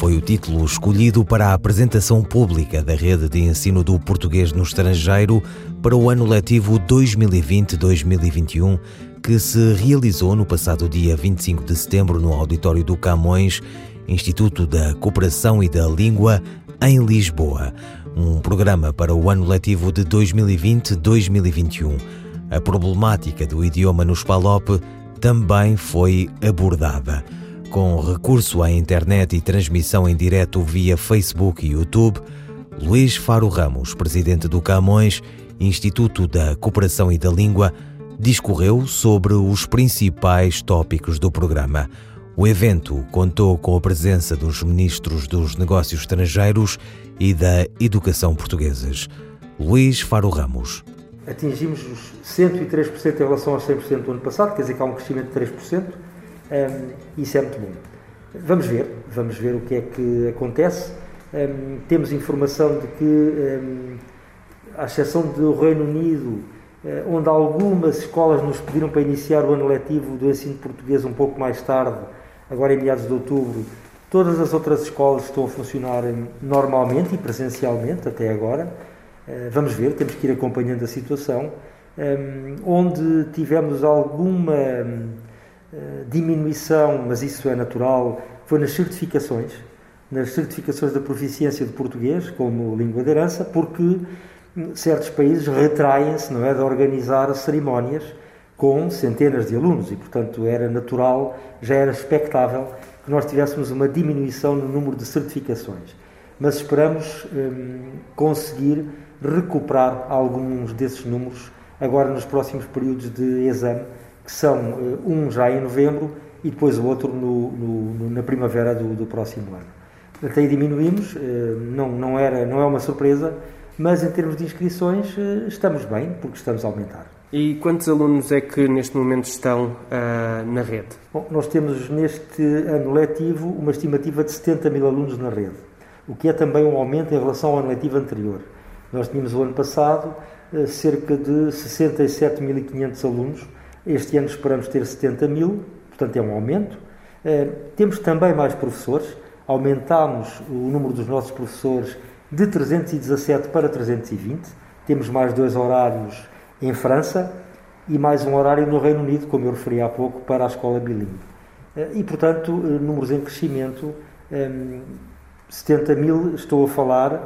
foi o título escolhido para a apresentação pública da rede de ensino do português no estrangeiro para o ano letivo 2020-2021, que se realizou no passado dia 25 de setembro no auditório do Camões, Instituto da Cooperação e da Língua, em Lisboa. Um programa para o ano letivo de 2020-2021. A problemática do idioma no SPALOP também foi abordada. Com recurso à internet e transmissão em direto via Facebook e YouTube, Luís Faro Ramos, presidente do Camões, Instituto da Cooperação e da Língua, discorreu sobre os principais tópicos do programa. O evento contou com a presença dos ministros dos Negócios Estrangeiros e da Educação portugueses. Luís Faro Ramos. Atingimos os 103% em relação aos 100% do ano passado, quer dizer que há um crescimento de 3%. Um, isso é muito bom. Vamos ver, vamos ver o que é que acontece. Um, temos informação de que, um, à exceção do Reino Unido, uh, onde algumas escolas nos pediram para iniciar o ano letivo do ensino português um pouco mais tarde, agora em meados de outubro, todas as outras escolas estão a funcionar normalmente e presencialmente até agora. Uh, vamos ver, temos que ir acompanhando a situação. onde tivemos alguma eh, diminuição, mas isso é natural, foi nas certificações, nas certificações da proficiência de português como língua de herança, porque hum, certos países retraem-se, não é, de organizar cerimónias com centenas de alunos e, portanto, era natural, já era expectável que nós tivéssemos uma diminuição no número de certificações. Mas esperamos hum, conseguir recuperar alguns desses números agora nos próximos períodos de exame que são eh, um já em novembro e depois o outro no, no, na primavera do, do, próximo ano. Até aí diminuímos, eh, não, não, era, não é uma surpresa, mas em termos de inscrições eh, estamos bem, porque estamos a aumentar. E quantos alunos é que neste momento estão uh, na rede? Bom, nós temos neste ano letivo uma estimativa de 70 mil alunos na rede, o que é também um aumento em relação ao ano letivo anterior. Nós tínhamos o ano passado cerca de 67.500 alunos, este ano esperamos ter 70 mil, portanto é um aumento. Uh, temos também mais professores, aumentámos o número dos nossos professores de 317 para 320. Temos mais dois horários em França e mais um horário no Reino Unido, como eu referi há pouco, para a escola bilingue. Uh, e, portanto, uh, números em crescimento. Um, 70 mil, estou a falar,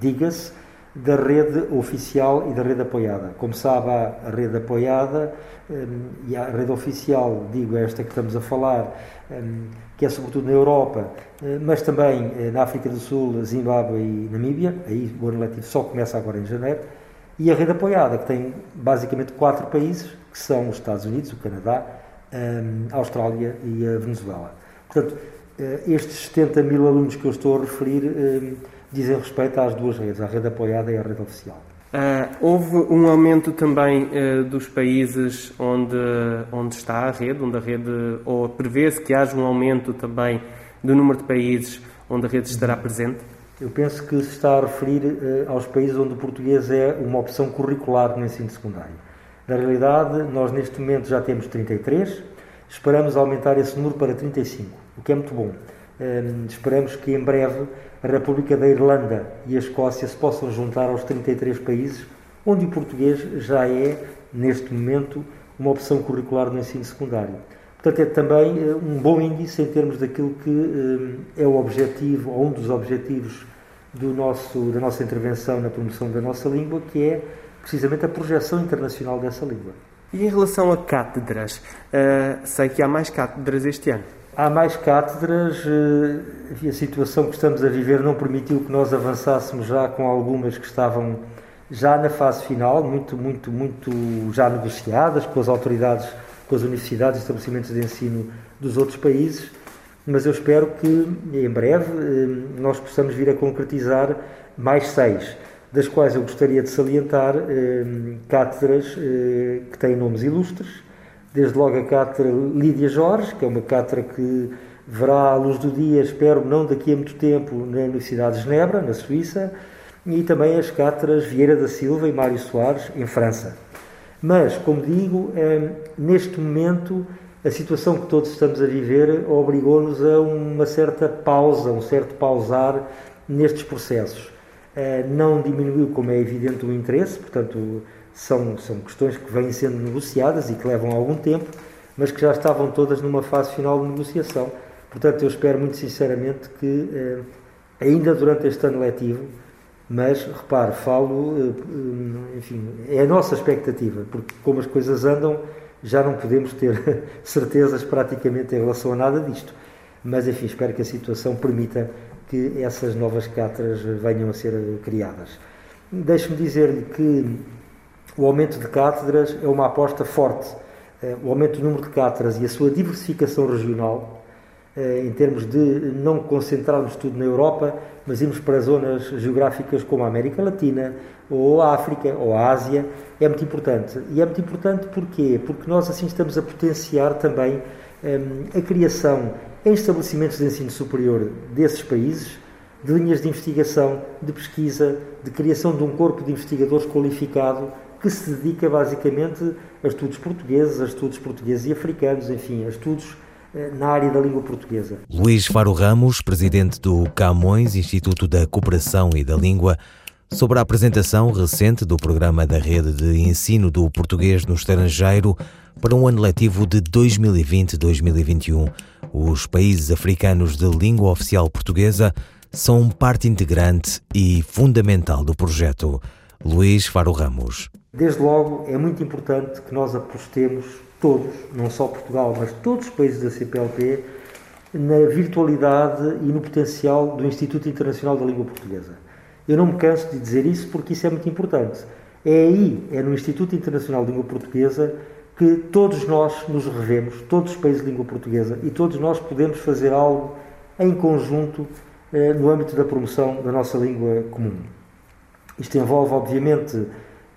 diga-se, da rede oficial e da rede apoiada. Como sabe, a rede apoiada um, e a rede oficial, digo esta que estamos a falar, um, que é sobretudo na Europa, uh, mas também uh, na África do Sul, Zimbábue e Namíbia, aí o ano letivo só começa agora em janeiro, e a rede apoiada, que tem basicamente quatro países, que são os Estados Unidos, o Canadá, um, a Austrália e a Venezuela. Portanto, uh, estes 70 mil alunos que eu estou a referir dizem respeito às duas redes, à rede apoiada e à rede oficial. Uh, houve um aumento também uh, dos países onde, onde está a rede, onde a rede, ou prevê-se que haja um aumento também do número de países onde a rede estará presente? Eu penso que se está a referir uh, aos países onde o português é uma opção curricular no ensino secundário. Na realidade, nós neste momento já temos 33, esperamos aumentar esse número para 35, o que é muito bom. Esperamos que em breve a República da Irlanda e a Escócia se possam juntar aos 33 países onde o português já é, neste momento, uma opção curricular no ensino secundário. Portanto, é também eh, um bom índice em termos daquilo que eh, é o objetivo, ou um dos objetivos do nosso, da nossa intervenção na promoção da nossa língua, que é precisamente a projeção internacional dessa língua. E em relação a cátedras, uh, sei que há mais cátedras este ano. Há mais cátedras, eh, a situação que estamos a viver não permitiu que nós avançássemos já com algumas que estavam já na fase final, muito, muito, muito já negociadas com as autoridades, com as universidades e estabelecimentos de ensino dos outros países. mas eu espero que em breve nós possamos vir a concretizar mais seis, das quais eu gostaria de salientar cátedras que têm nomes ilustres, desde logo a cátedra Lídia Jorge, que é uma cátedra que verá a luz do dia, espero não daqui a muito tempo, na Universidade de Genebra, na Suíça, e também as cátedras Vieira da Silva e Mário Soares, em França. Mas, como digo, eh, neste momento, a situação que todos estamos a viver obrigou-nos a uma certa pausa, um certo pausar nestes processos. Eh, não diminuiu, como é evidente, o interesse, portanto, são, são questões que vêm sendo negociadas e que levam algum tempo, mas que já estavam todas numa fase final de negociação. Portanto, eu espero muito sinceramente que, eh, ainda durante este ano letivo, mas repare, falo, eh, enfim, é a nossa expectativa, porque como as coisas andam, já não podemos ter certezas praticamente em relação a nada disto. Mas enfim, espero que a situação permita que essas novas cátedras venham a ser criadas. Deixe-me dizer-lhe que o aumento de cátedras é uma aposta forte. Eh, o aumento do número de cátedras e a sua diversificação regional eh, em termos de não concentrarmos tudo na Europa, mas irmos para zonas geográficas como a América Latina, ou a África, ou a Ásia, é muito importante. E é muito importante porquê? Porque nós assim estamos a potenciar também um, a criação em estabelecimentos de ensino superior desses países de linhas de investigação, de pesquisa, de criação de um corpo de investigadores qualificado que se dedica basicamente a estudos portugueses, a estudos portugueses e africanos, enfim, a estudos eh, na área da língua portuguesa. Luís Faro Ramos, presidente do Camões, Instituto da Cooperação e da Língua, sobre a apresentação recente do programa da Rede de Ensino do Português no Estrangeiro para um ano letivo de 2020-2021. Os países africanos de língua oficial portuguesa são parte integrante e fundamental do projeto. Luís Faro Ramos. Desde logo, é muito importante que nós apostemos todos, não só Portugal, mas todos os países da CPLP, na virtualidade e no potencial do Instituto Internacional da Língua Portuguesa. Eu não me canso de dizer isso porque isso é muito importante. É aí, é no Instituto Internacional da Língua Portuguesa, que todos nós nos revemos, todos os países de língua portuguesa, e todos nós podemos fazer algo em conjunto eh, no âmbito da promoção da nossa língua comum. Isto envolve, obviamente,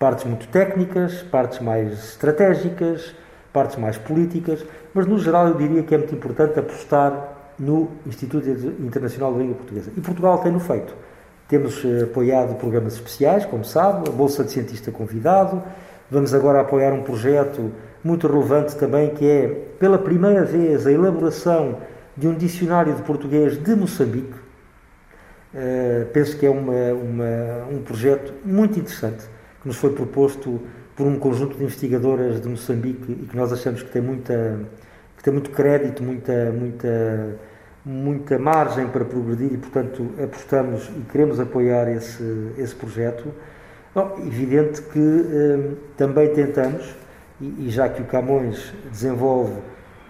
partes muito técnicas, partes mais estratégicas, partes mais políticas, mas no geral eu diria que é muito importante apostar no Instituto Internacional da Língua Portuguesa. E Portugal tem-no feito. Temos eh, apoiado programas especiais, como sabe, a Bolsa de Cientista Convidado. Vamos agora apoiar um projeto muito relevante também, que é, pela primeira vez, a elaboração de um dicionário de português de Moçambique. Uh, penso que é uma, uma, um projeto muito interessante, que nos foi proposto por um conjunto de investigadoras de Moçambique e que nós achamos que tem muita que tem muito crédito, muita muita muita margem para progredir e portanto apostamos e queremos apoiar esse esse projeto. Bom, evidente que hum, também tentamos e, e já que o Camões desenvolve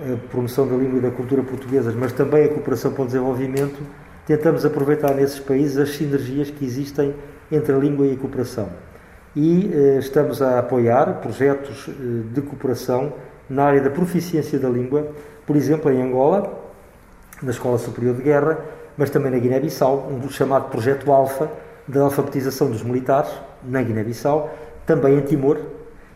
a promoção da língua e da cultura portuguesas, mas também a cooperação para o desenvolvimento, tentamos aproveitar nesses países as sinergias que existem entre a língua e a cooperação e eh, estamos a apoiar projetos eh, de cooperação na área da proficiência da língua, por exemplo, em Angola, na Escola Superior de Guerra, mas também na Guiné-Bissau, um chamado Projeto Alfa, da alfabetização dos militares, na Guiné-Bissau, também em Timor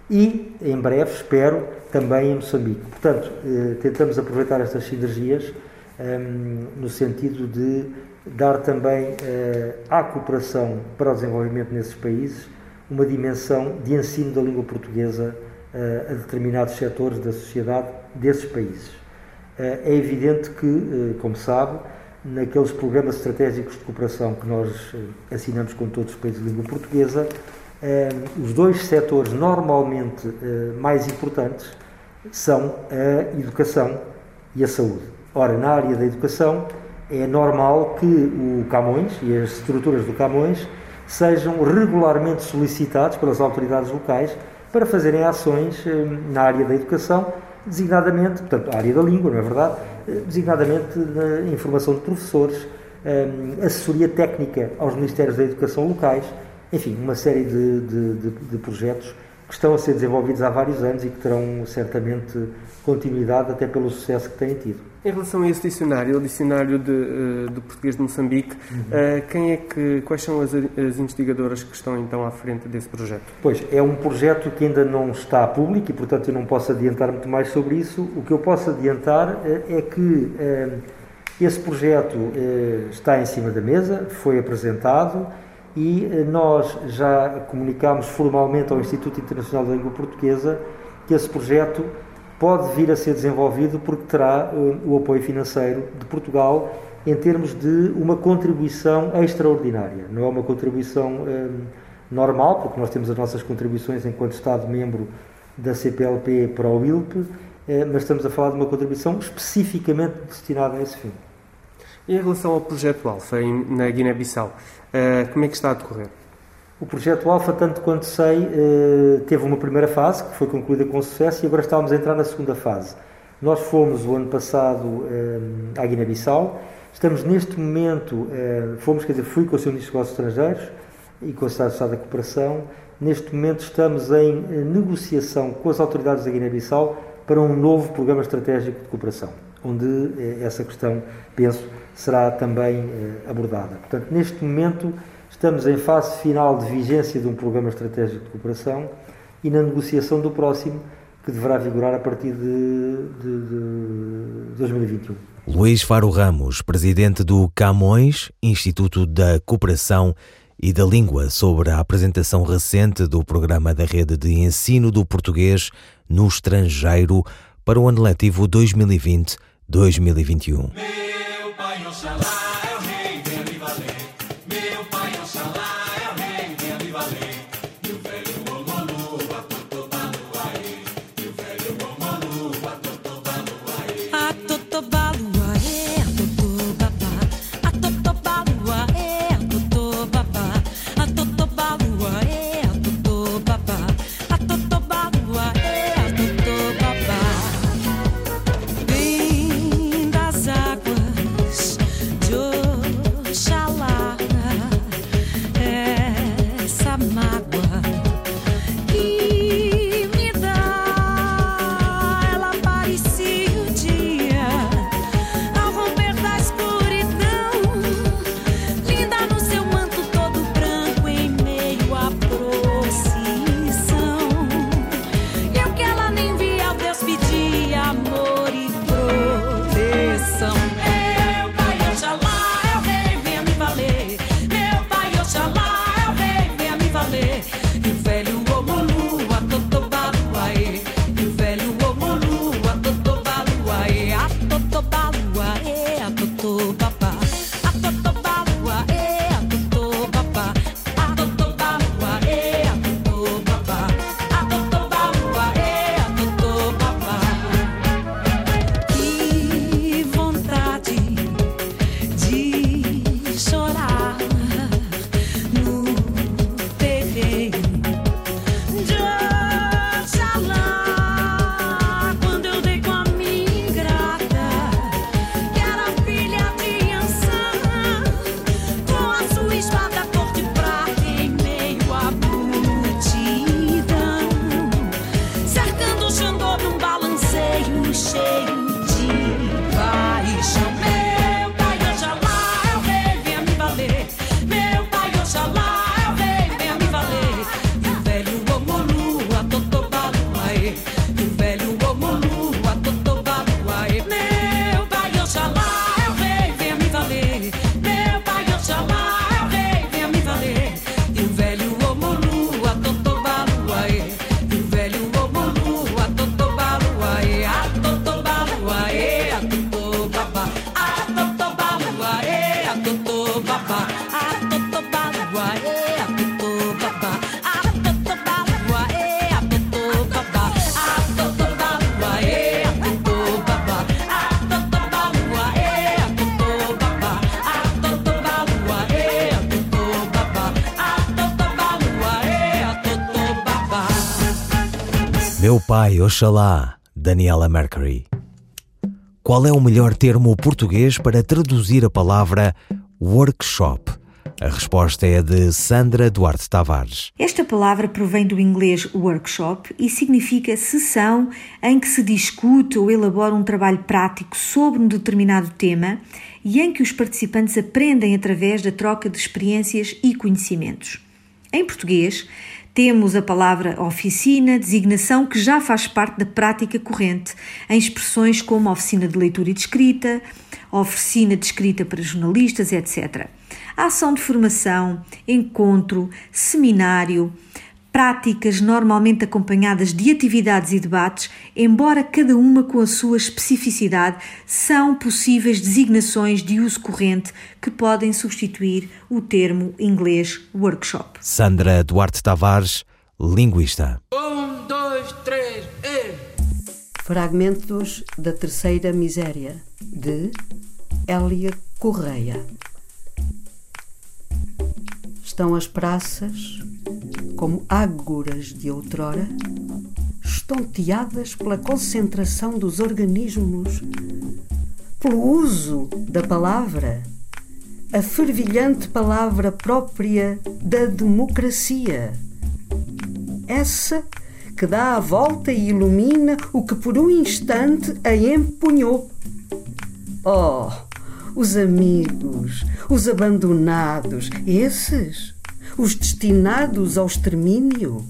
e, em breve, espero, também em Moçambique. Portanto, eh, tentamos aproveitar estas sinergias ehm, no sentido de dar também à cooperação para o desenvolvimento nesses países uma dimensão de ensino da língua portuguesa uh, a determinados setores da sociedade desses países. Uh, é evidente que, uh, como sabe, naqueles programas estratégicos de cooperação que nós assinamos com todos os países de língua portuguesa, os dois setores normalmente mais importantes são a educação e a saúde. Ora, na área da educação, é normal que o Camões e as estruturas do Camões sejam regularmente solicitados pelas autoridades locais para fazerem ações eh, na área da educação, designadamente, portanto, a área da língua, não é verdade? Eh, designadamente na informação de professores, eh, assessoria técnica aos Ministérios da Educação locais, enfim, uma série de, de, de, de projetos que estão a ser desenvolvidos há vários anos e que terão certamente continuidade até pelo sucesso que têm tido. Em relação a esse dicionário, o dicionário de, uh, do português de Moçambique, uhum. uh, quem é que, quais são as, as, investigadoras que estão então à frente desse projeto? Pois, é um projeto que ainda não está público e, portanto, eu não posso adiantar muito mais sobre isso. O que eu posso adiantar uh, é que esse projeto está em cima da mesa, foi apresentado e nós já comunicámos formalmente ao Instituto Internacional da Língua Portuguesa que esse projeto pode vir a ser desenvolvido porque terá uh, o apoio financeiro de Portugal em termos de uma contribuição extraordinária. Não é uma contribuição um, normal, porque nós temos as nossas contribuições enquanto Estado-membro da CPLP para o ILP, eh, mas estamos a falar de uma contribuição especificamente destinada a esse fim. Em relação ao projeto Alfa na Guiné-Bissau, eh, como é que está a decorrer? O projeto Alfa, tanto quanto sei, eh, teve uma primeira fase que foi concluída com sucesso e agora estamos a entrar na segunda fase. Nós fomos o ano passado eh, à Guiné-Bissau, estamos neste momento, eh, fomos, quer dizer, fui com o Sr. Ministro dos Negócios Estrangeiros e com o Estado da Cooperação, neste momento estamos em negociação com as autoridades da Guiné-Bissau para um novo programa estratégico de cooperação, onde essa questão, penso, será também abordada. Portanto, neste momento Estamos em fase final de vigência de um programa estratégico de cooperação e na negociação do próximo, que deverá vigorar a partir de, de, de 2021. Luís Faro Ramos, presidente do Camões, Instituto da Cooperação e da Língua, sobre a apresentação recente do programa da Rede de Ensino do Português no Estrangeiro para o ano letivo 2020-2021. Meu pai, Oxalá, Daniela Mercury. Qual é o melhor termo português para traduzir a palavra workshop? A resposta é de Sandra Duarte Tavares. Esta palavra provém do inglês workshop e significa sessão em que se discute ou elabora um trabalho prático sobre um determinado tema e em que os participantes aprendem através da troca de experiências e conhecimentos. Em português, temos a palavra oficina, designação que já faz parte da prática corrente, em expressões como oficina de leitura e de escrita, oficina de escrita para jornalistas, etc. A ação de formação, encontro, seminário, práticas normalmente acompanhadas de atividades e debates, embora cada uma com a sua especificidade, são possíveis designações de uso corrente que podem substituir o termo inglês workshop. Sandra Duarte Tavares, linguista. Um, dois, três, e... Fragmentos da Terceira Miséria, de Hélia Correia. Estão as praças como ágoras de outrora, estonteadas pela concentração dos organismos, pelo uso da palavra, a fervilhante palavra própria da democracia. Essa que dá a volta e ilumina o que por um instante a empunhou. Oh, os amigos, os abandonados, esses os destinados ao extermínio?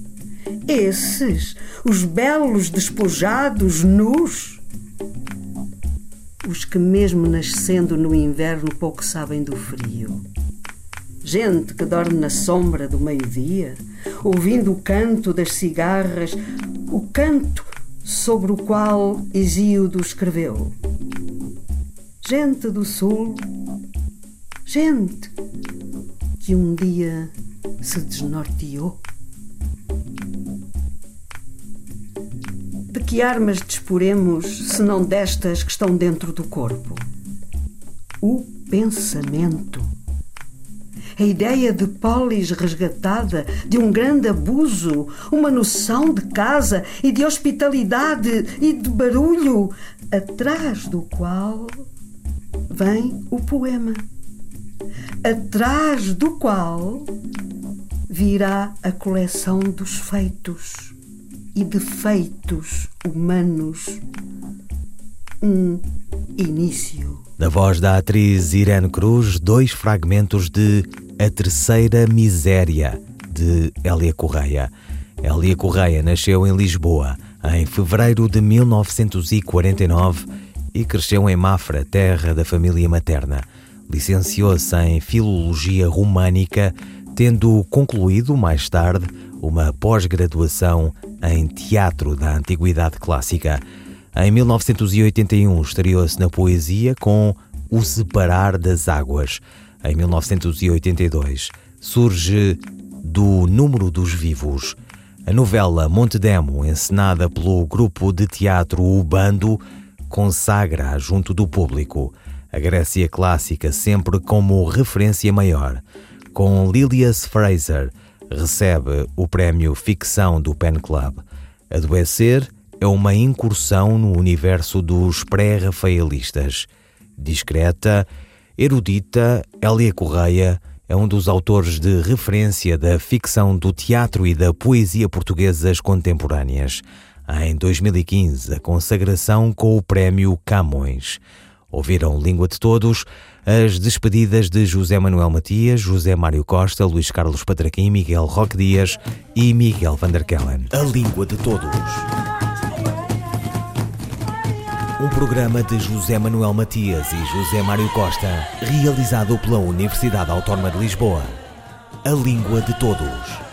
Esses, os belos despojados, nus? Os que, mesmo nascendo no inverno, pouco sabem do frio. Gente que dorme na sombra do meio-dia, ouvindo o canto das cigarras, o canto sobre o qual Hesíodo escreveu. Gente do sul, gente que um dia se desnorteou? De que armas disporemos se não destas que estão dentro do corpo? O pensamento. A ideia de polis resgatada, de um grande abuso, uma noção de casa e de hospitalidade e de barulho, atrás do qual vem o poema, atrás do qual virá a coleção dos feitos e defeitos humanos. Um início. Na voz da atriz Irene Cruz, dois fragmentos de A Terceira Miséria, de Hélia Correia. Hélia Correia nasceu em Lisboa em fevereiro de 1949 e cresceu em Mafra, terra da família materna. Licenciou-se em Filologia Românica tendo concluído mais tarde uma pós-graduação em Teatro da Antiguidade Clássica. Em 1981 estreou-se na poesia com O Separar das Águas. Em 1982 surge Do Número dos Vivos. A novela Monte Demo, encenada pelo grupo de teatro O Bando, consagra junto do público. A Grécia clássica sempre como referência maior com Lilias Fraser, recebe o prémio Ficção do Pen Club. Adoecer é uma incursão no universo dos pré-rafaelistas. Discreta, erudita, Hélia Correia é um dos autores de referência da ficção do teatro e da poesia portuguesas contemporâneas. Em 2015, a consagração com o prémio Camões. Ouviram Língua de Todos, as despedidas de José Manuel Matias, José Mário Costa, Luís Carlos Patraquim, Miguel Roque Dias e Miguel van der Kellen. A Língua de Todos. Um programa de José Manuel Matias e José Mário Costa, realizado pela Universidade Autónoma de Lisboa. A Língua de Todos.